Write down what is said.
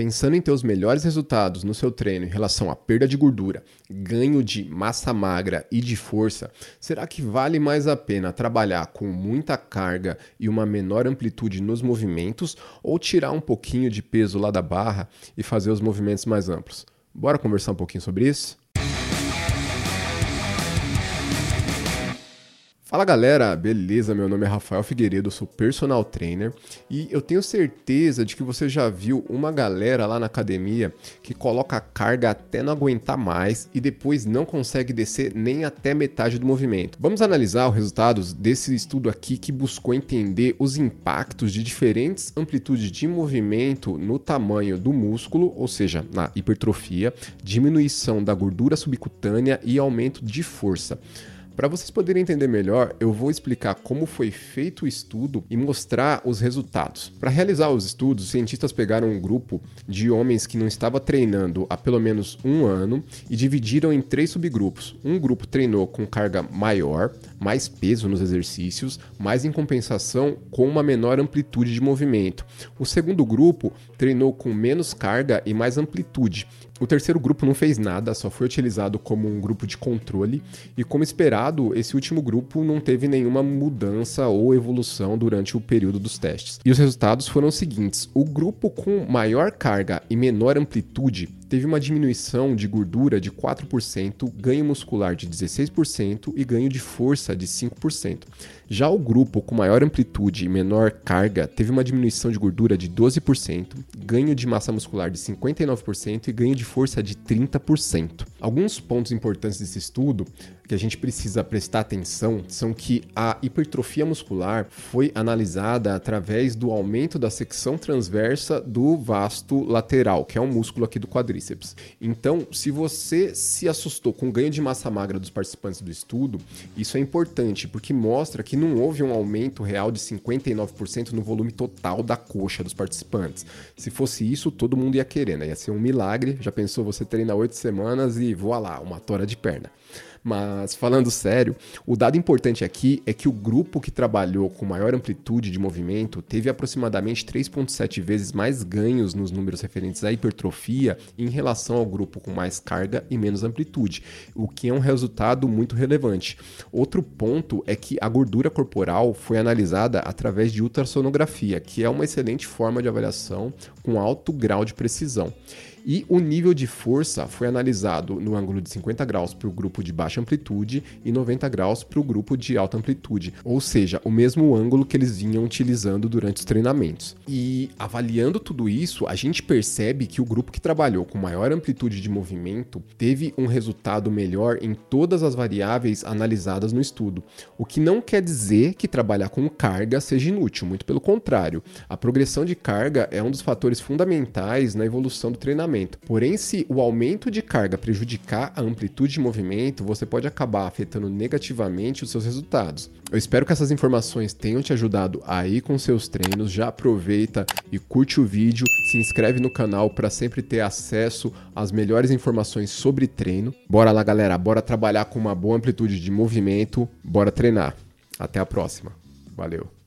Pensando em ter os melhores resultados no seu treino em relação à perda de gordura, ganho de massa magra e de força, será que vale mais a pena trabalhar com muita carga e uma menor amplitude nos movimentos ou tirar um pouquinho de peso lá da barra e fazer os movimentos mais amplos? Bora conversar um pouquinho sobre isso? Fala galera, beleza? Meu nome é Rafael Figueiredo, sou personal trainer e eu tenho certeza de que você já viu uma galera lá na academia que coloca a carga até não aguentar mais e depois não consegue descer nem até metade do movimento. Vamos analisar os resultados desse estudo aqui que buscou entender os impactos de diferentes amplitudes de movimento no tamanho do músculo, ou seja, na hipertrofia, diminuição da gordura subcutânea e aumento de força. Para vocês poderem entender melhor, eu vou explicar como foi feito o estudo e mostrar os resultados. Para realizar os estudos, os cientistas pegaram um grupo de homens que não estava treinando há pelo menos um ano e dividiram em três subgrupos. Um grupo treinou com carga maior, mais peso nos exercícios, mas em compensação com uma menor amplitude de movimento. O segundo grupo treinou com menos carga e mais amplitude, o terceiro grupo não fez nada, só foi utilizado como um grupo de controle, e como esperado, esse último grupo não teve nenhuma mudança ou evolução durante o período dos testes. E os resultados foram os seguintes: o grupo com maior carga e menor amplitude teve uma diminuição de gordura de 4%, ganho muscular de 16% e ganho de força de 5%. Já o grupo com maior amplitude e menor carga teve uma diminuição de gordura de 12%, ganho de massa muscular de 59% e ganho de força de 30%. Alguns pontos importantes desse estudo que a gente precisa prestar atenção são que a hipertrofia muscular foi analisada através do aumento da secção transversa do vasto lateral, que é um músculo aqui do quadríceps. Então, se você se assustou com o ganho de massa magra dos participantes do estudo, isso é importante porque mostra que não houve um aumento real de 59% no volume total da coxa dos participantes. Se fosse isso, todo mundo ia querer, né? Ia ser um milagre. Já pensou você treina oito semanas e voa lá, uma tora de perna. Mas falando sério, o dado importante aqui é que o grupo que trabalhou com maior amplitude de movimento teve aproximadamente 3,7 vezes mais ganhos nos números referentes à hipertrofia em relação ao grupo com mais carga e menos amplitude, o que é um resultado muito relevante. Outro ponto é que a gordura corporal foi analisada através de ultrassonografia, que é uma excelente forma de avaliação com alto grau de precisão. E o nível de força foi analisado no ângulo de 50 graus para o grupo de baixa amplitude e 90 graus para o grupo de alta amplitude, ou seja, o mesmo ângulo que eles vinham utilizando durante os treinamentos. E avaliando tudo isso, a gente percebe que o grupo que trabalhou com maior amplitude de movimento teve um resultado melhor em todas as variáveis analisadas no estudo, o que não quer dizer que trabalhar com carga seja inútil, muito pelo contrário. A progressão de carga é um dos fatores fundamentais na evolução do treinamento Porém, se o aumento de carga prejudicar a amplitude de movimento, você pode acabar afetando negativamente os seus resultados. Eu espero que essas informações tenham te ajudado aí com seus treinos. Já aproveita e curte o vídeo, se inscreve no canal para sempre ter acesso às melhores informações sobre treino. Bora lá, galera, bora trabalhar com uma boa amplitude de movimento, bora treinar. Até a próxima. Valeu.